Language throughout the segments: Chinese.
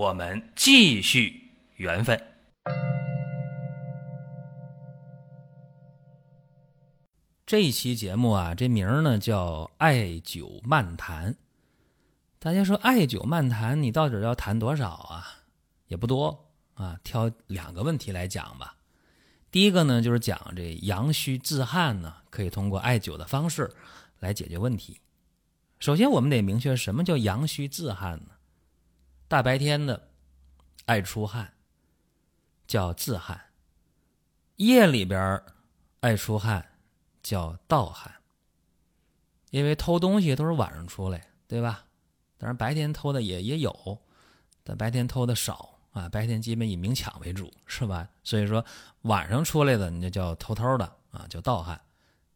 我们继续缘分。这一期节目啊，这名儿呢叫《艾灸漫谈》。大家说艾灸漫谈，你到底要谈多少啊？也不多啊，挑两个问题来讲吧。第一个呢，就是讲这阳虚自汗呢，可以通过艾灸的方式来解决问题。首先，我们得明确什么叫阳虚自汗呢？大白天的爱出汗叫自汗，夜里边爱出汗。叫盗汗，因为偷东西都是晚上出来，对吧？当然白天偷的也也有，但白天偷的少啊。白天基本以明抢为主，是吧？所以说晚上出来的，你就叫偷偷的啊，叫盗汗，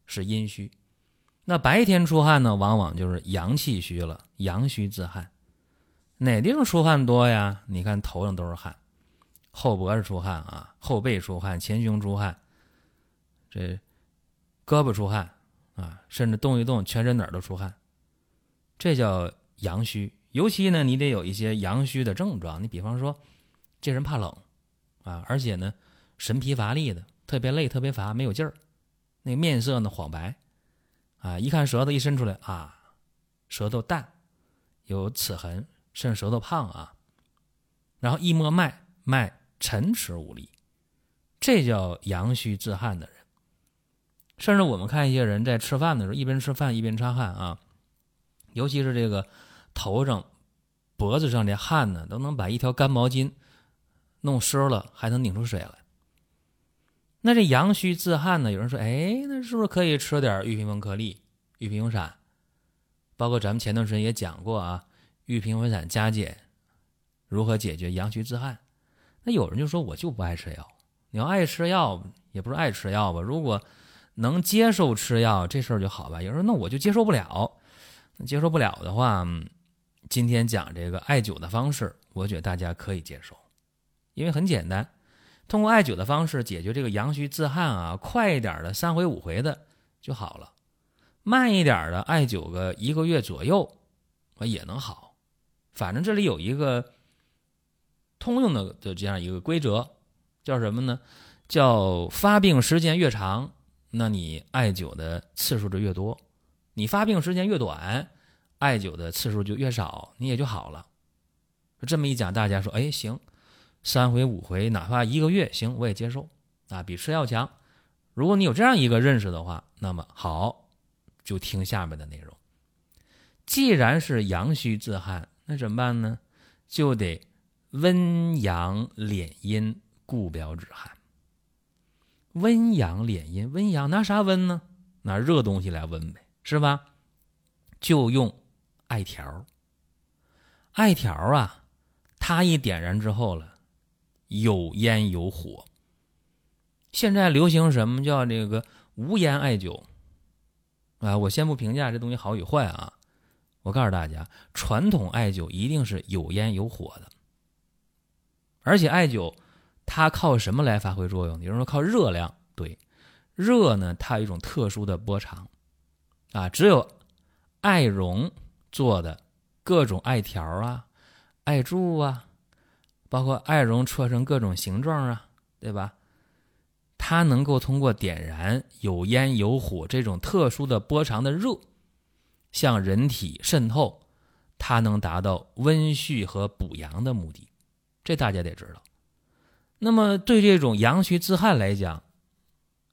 是阴虚。那白天出汗呢，往往就是阳气虚了，阳虚自汗。哪地方出汗多呀？你看头上都是汗，后脖子出汗啊，后背出汗，前胸出汗，这。胳膊出汗啊，甚至动一动，全身哪儿都出汗，这叫阳虚。尤其呢，你得有一些阳虚的症状。你比方说，这人怕冷啊，而且呢，神疲乏力的，特别累，特别乏，没有劲儿。那面色呢黄白啊，一看舌头一伸出来啊，舌头淡，有齿痕，甚至舌头胖啊。然后一摸脉，脉沉迟无力，这叫阳虚自汗的人。甚至我们看一些人在吃饭的时候，一边吃饭一边擦汗啊，尤其是这个头上、脖子上的汗呢，都能把一条干毛巾弄湿了，还能拧出水来。那这阳虚自汗呢？有人说，哎，那是不是可以吃点玉屏风颗粒、玉屏风散？包括咱们前段时间也讲过啊，玉屏风散加减如何解决阳虚自汗？那有人就说，我就不爱吃药。你要爱吃药，也不是爱吃药吧？如果能接受吃药这事儿就好吧。有人说那我就接受不了，接受不了的话，今天讲这个艾灸的方式，我觉得大家可以接受，因为很简单，通过艾灸的方式解决这个阳虚自汗啊，快一点的三回五回的就好了，慢一点的艾灸个一个月左右也能好，反正这里有一个通用的的这样一个规则，叫什么呢？叫发病时间越长。那你艾灸的次数就越多，你发病时间越短，艾灸的次数就越少，你也就好了。这么一讲，大家说，哎，行，三回五回，哪怕一个月，行，我也接受啊，比吃药强。如果你有这样一个认识的话，那么好，就听下面的内容。既然是阳虚自汗，那怎么办呢？就得温阳敛阴，固表止汗。温阳敛阴，温阳拿啥温呢？拿热东西来温呗，是吧？就用艾条。艾条啊，它一点燃之后了，有烟有火。现在流行什么叫这个无烟艾灸啊？我先不评价这东西好与坏啊，我告诉大家，传统艾灸一定是有烟有火的，而且艾灸。它靠什么来发挥作用？有人说靠热量，对，热呢，它有一种特殊的波长，啊，只有艾绒做的各种艾条啊、艾柱啊，包括艾绒搓成各种形状啊，对吧？它能够通过点燃有烟有火这种特殊的波长的热，向人体渗透，它能达到温煦和补阳的目的，这大家得知道。那么对这种阳虚自汗来讲，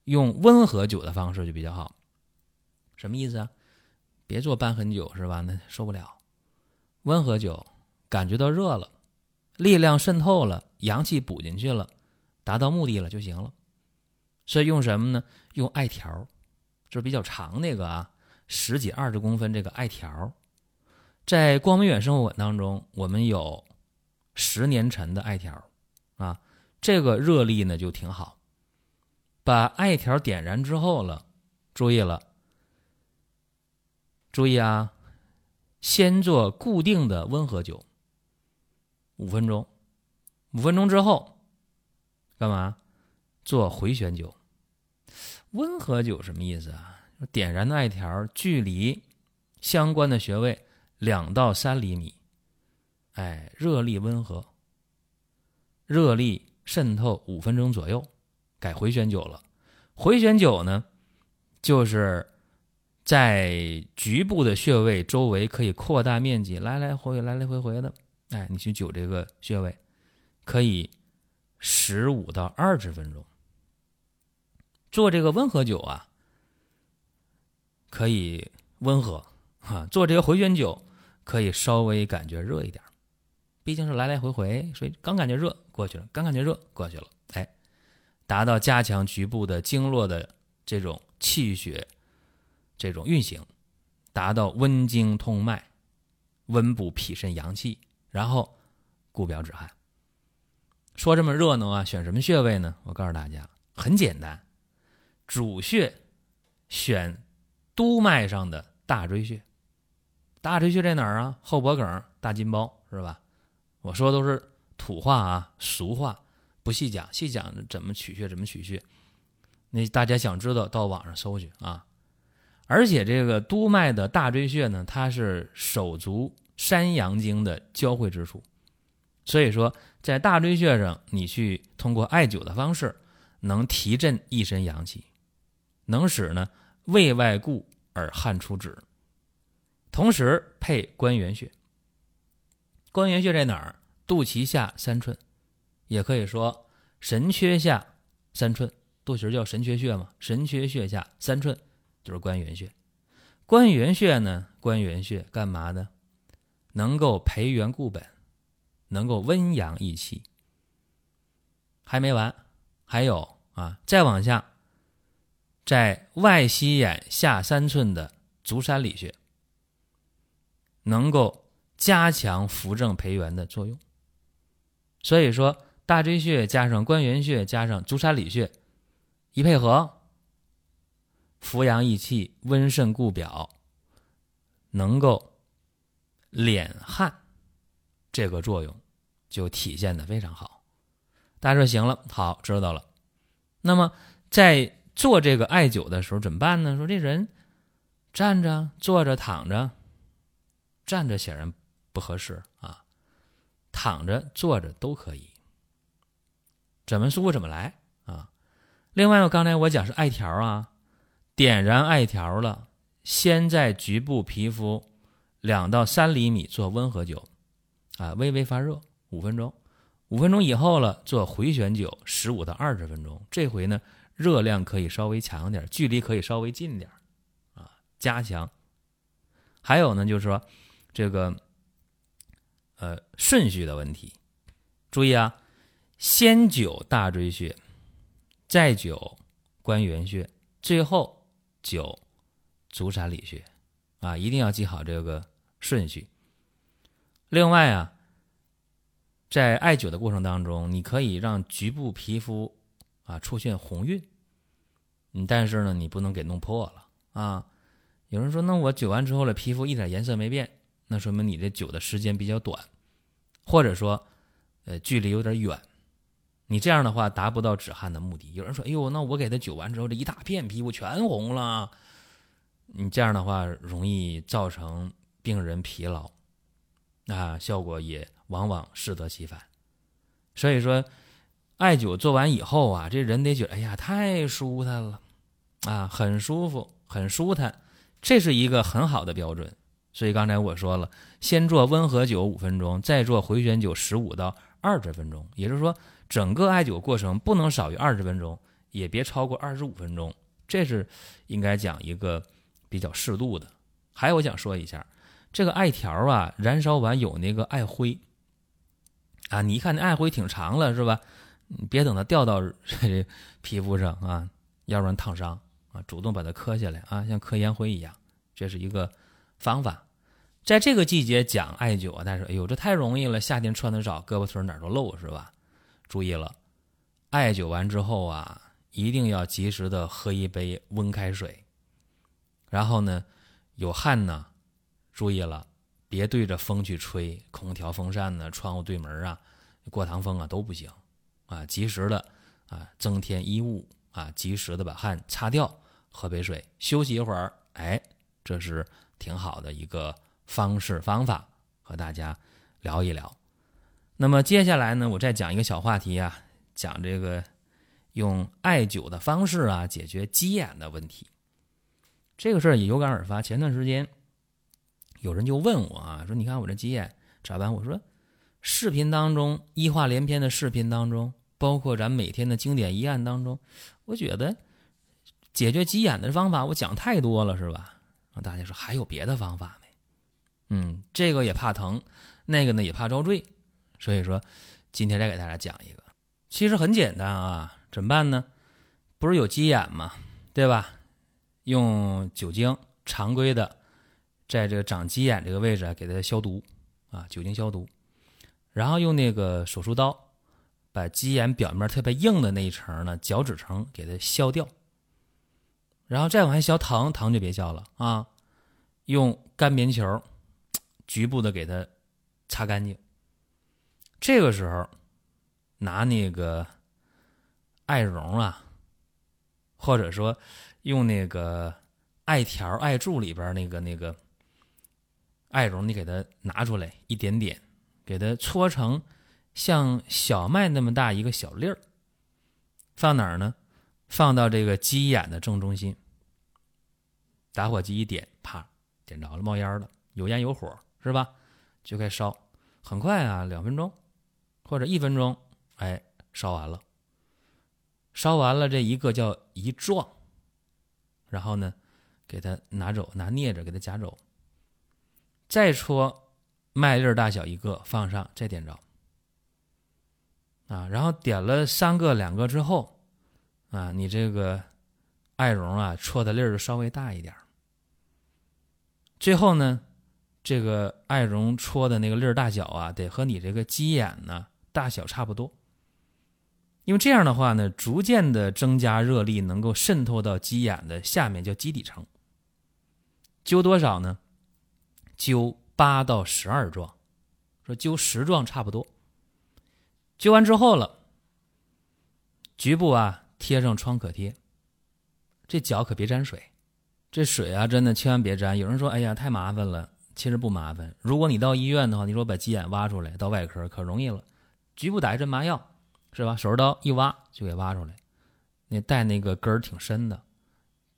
用温和灸的方式就比较好。什么意思啊？别做瘢痕灸是吧？那受不了。温和灸，感觉到热了，力量渗透了，阳气补进去了，达到目的了就行了。所以用什么呢？用艾条，就是比较长那个啊，十几二十公分这个艾条。在光明远生活馆当中，我们有十年陈的艾条。啊，这个热力呢就挺好。把艾条点燃之后了，注意了，注意啊，先做固定的温和灸，五分钟，五分钟之后干嘛？做回旋灸。温和灸什么意思啊？点燃的艾条距离相关的穴位两到三厘米，哎，热力温和，热力渗透五分钟左右。改回旋灸了，回旋灸呢，就是在局部的穴位周围可以扩大面积，来来回回、来来回回的，哎，你去灸这个穴位，可以十五到二十分钟。做这个温和灸啊，可以温和啊；做这个回旋灸可以稍微感觉热一点，毕竟是来来回回，所以刚感觉热过去了，刚感觉热过去了，哎。达到加强局部的经络的这种气血这种运行，达到温经通脉、温补脾肾阳气，然后固表止汗。说这么热闹啊，选什么穴位呢？我告诉大家，很简单，主穴选督脉上的大椎穴。大椎穴在哪儿啊？后脖梗、大筋包，是吧？我说都是土话啊，俗话。不细讲，细讲怎么取穴，怎么取穴。那大家想知道，到网上搜去啊。而且这个督脉的大椎穴呢，它是手足山阳经的交汇之处，所以说在大椎穴上，你去通过艾灸的方式，能提振一身阳气，能使呢胃外固而汗出止。同时配关元穴，关元穴在哪儿？肚脐下三寸。也可以说神阙下三寸，肚脐叫神阙穴嘛，神阙穴下三寸就是关元穴。关元穴呢，关元穴干嘛的？能够培元固本，能够温阳益气。还没完，还有啊，再往下，在外膝眼下三寸的足三里穴，能够加强扶正培元的作用。所以说。大椎穴加上关元穴加上足三里穴，一配合，扶阳益气、温肾固表，能够敛汗，这个作用就体现的非常好。大家说行了，好知道了。那么在做这个艾灸的时候怎么办呢？说这人站着、坐着、躺着，站着显然不合适啊，躺着、坐着都可以。怎么舒服怎么来啊！另外，我刚才我讲是艾条啊，点燃艾条了，先在局部皮肤两到三厘米做温和灸，啊，微微发热五分钟，五分钟以后了做回旋灸十五到二十分钟。这回呢，热量可以稍微强点，距离可以稍微近点，啊，加强。还有呢，就是说这个呃顺序的问题，注意啊。先灸大椎穴，再灸关元穴，最后灸足三里穴，啊，一定要记好这个顺序。另外啊，在艾灸的过程当中，你可以让局部皮肤啊出现红晕，嗯，但是呢，你不能给弄破了啊。有人说，那我灸完之后了，皮肤一点颜色没变，那说明你这灸的时间比较短，或者说，呃，距离有点远。你这样的话达不到止汗的目的。有人说：“哎呦，那我给他灸完之后，这一大片皮肤全红了。”你这样的话容易造成病人疲劳，啊，效果也往往适得其反。所以说，艾灸做完以后啊，这人得觉得：“哎呀，太舒坦了，啊，很舒服，很舒坦。”这是一个很好的标准。所以刚才我说了，先做温和灸五分钟，再做回旋灸十五到二十分钟，也就是说。整个艾灸过程不能少于二十分钟，也别超过二十五分钟，这是应该讲一个比较适度的。还有，我想说一下，这个艾条啊，燃烧完有那个艾灰啊，你一看那艾灰挺长了，是吧？你别等它掉到这皮肤上啊，要不然烫伤啊。主动把它磕下来啊，像磕烟灰一样，这是一个方法。在这个季节讲艾灸啊，但是哎呦，这太容易了，夏天穿的少，胳膊腿哪都露，是吧？注意了，艾灸完之后啊，一定要及时的喝一杯温开水。然后呢，有汗呢，注意了，别对着风去吹，空调、风扇呢，窗户对门啊，过堂风啊都不行啊。及时的啊，增添衣物啊，及时的把汗擦掉，喝杯水，休息一会儿，哎，这是挺好的一个方式方法，和大家聊一聊。那么接下来呢，我再讲一个小话题啊，讲这个用艾灸的方式啊，解决鸡眼的问题。这个事儿也有感而发。前段时间有人就问我啊，说你看我这鸡眼咋办？我说视频当中一话连篇的视频当中，包括咱每天的经典一案当中，我觉得解决鸡眼的方法我讲太多了，是吧？大家说还有别的方法没？嗯，这个也怕疼，那个呢也怕遭罪。所以说，今天再给大家讲一个，其实很简单啊，怎么办呢？不是有鸡眼吗？对吧？用酒精常规的，在这个长鸡眼这个位置啊，给它消毒啊，酒精消毒，然后用那个手术刀，把鸡眼表面特别硬的那一层呢，角质层给它削掉，然后再往下消糖糖就别消了啊，用干棉球局部的给它擦干净。这个时候，拿那个艾绒啊，或者说用那个艾条、艾柱里边那个那个艾绒，你给它拿出来一点点，给它搓成像小麦那么大一个小粒儿，放哪儿呢？放到这个鸡眼的正中心，打火机一点，啪，点着了，冒烟了，有烟有火，是吧？就该烧，很快啊，两分钟。或者一分钟，哎，烧完了。烧完了，这一个叫一撞，然后呢，给它拿走，拿镊子给它夹走。再戳麦粒大小一个，放上，再点着。啊，然后点了三个、两个之后，啊，你这个艾绒啊，戳的粒儿稍微大一点。最后呢，这个艾绒戳的那个粒儿大小啊，得和你这个鸡眼呢。大小差不多，因为这样的话呢，逐渐的增加热力，能够渗透到鸡眼的下面，叫基底层。灸多少呢？灸八到十二壮，说灸十壮差不多。灸完之后了，局部啊贴上创可贴，这脚可别沾水，这水啊真的千万别沾。有人说，哎呀太麻烦了，其实不麻烦。如果你到医院的话，你说把鸡眼挖出来，到外科可容易了。局部打一针麻药，是吧？手术刀一挖就给挖出来。那带那个根儿挺深的，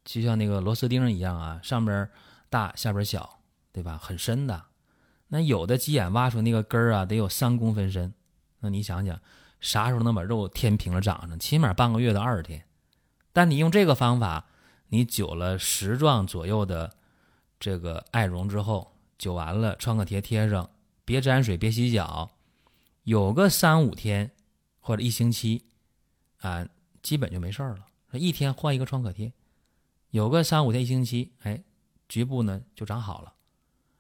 就像那个螺丝钉一样啊，上边大，下边小，对吧？很深的。那有的鸡眼挖出那个根儿啊，得有三公分深。那你想想，啥时候能把肉填平了长上？起码半个月到二十天。但你用这个方法，你灸了十壮左右的这个艾绒之后，灸完了创可贴贴上，别沾水，别洗脚。有个三五天或者一星期，啊，基本就没事儿了。一天换一个创可贴，有个三五天一星期，哎，局部呢就长好了。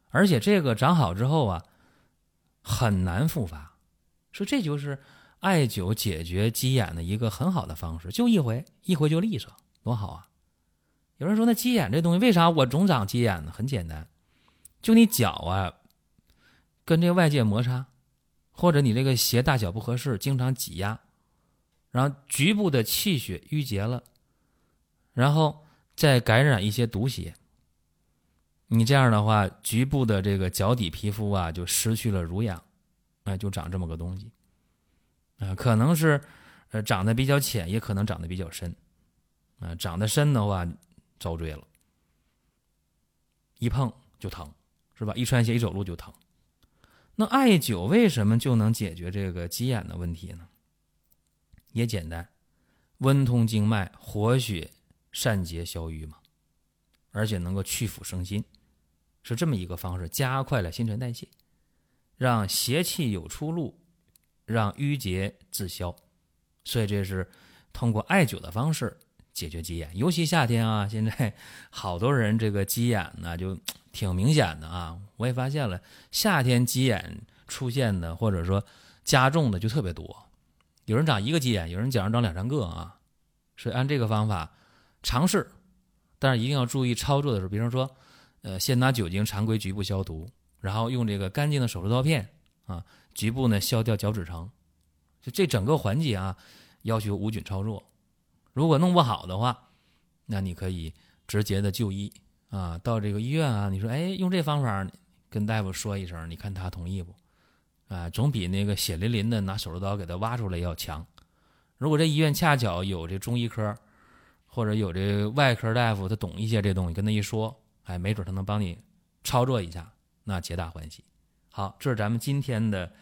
而且这个长好之后啊，很难复发。说这就是艾灸解决鸡眼的一个很好的方式，就一回，一回就利索，多好啊！有人说那鸡眼这东西为啥我总长鸡眼呢？很简单，就你脚啊，跟这外界摩擦。或者你这个鞋大小不合适，经常挤压，然后局部的气血淤结了，然后再感染一些毒邪，你这样的话，局部的这个脚底皮肤啊就失去了濡养，哎，就长这么个东西，啊，可能是呃长得比较浅，也可能长得比较深，啊，长得深的话遭罪了，一碰就疼，是吧？一穿鞋一走路就疼。那艾灸为什么就能解决这个鸡眼的问题呢？也简单，温通经脉，活血散结消瘀嘛，而且能够去腐生新，是这么一个方式，加快了新陈代谢，让邪气有出路，让淤结自消。所以这是通过艾灸的方式解决鸡眼，尤其夏天啊，现在好多人这个鸡眼呢就。挺明显的啊，我也发现了，夏天鸡眼出现的或者说加重的就特别多，有人长一个鸡眼，有人脚上长两三个啊。所以按这个方法尝试，但是一定要注意操作的时候，比如说，呃，先拿酒精常规局部消毒，然后用这个干净的手术刀片啊，局部呢削掉角质层。就这整个环节啊，要求无菌操作。如果弄不好的话，那你可以直接的就医啊，到这个医院啊，你说，哎，用这方法，跟大夫说一声，你看他同意不？啊，总比那个血淋淋的拿手术刀给他挖出来要强。如果这医院恰巧有这中医科，或者有这外科大夫，他懂一些这东西，跟他一说，哎，没准他能帮你操作一下，那皆大欢喜。好，这是咱们今天的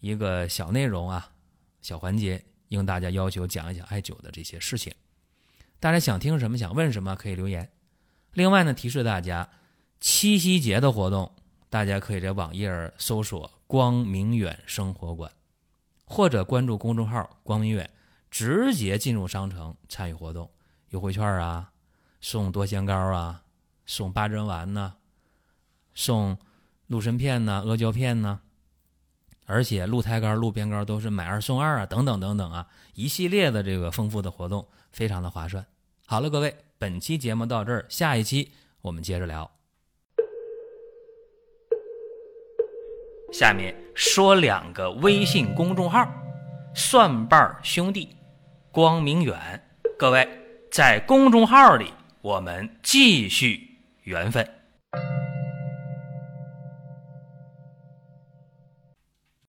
一个小内容啊，小环节，应大家要求讲一讲艾灸的这些事情。大家想听什么，想问什么，可以留言。另外呢，提示大家，七夕节的活动，大家可以在网页搜索“光明远生活馆”，或者关注公众号“光明远”，直接进入商城参与活动，优惠券啊，送多香膏啊，送八珍丸呐，送鹿参片呐、阿胶片呐，而且鹿胎膏、鹿鞭膏都是买二送二啊，等等等等啊，一系列的这个丰富的活动，非常的划算。好了，各位，本期节目到这儿，下一期我们接着聊。下面说两个微信公众号：蒜瓣兄弟、光明远。各位在公众号里，我们继续缘分。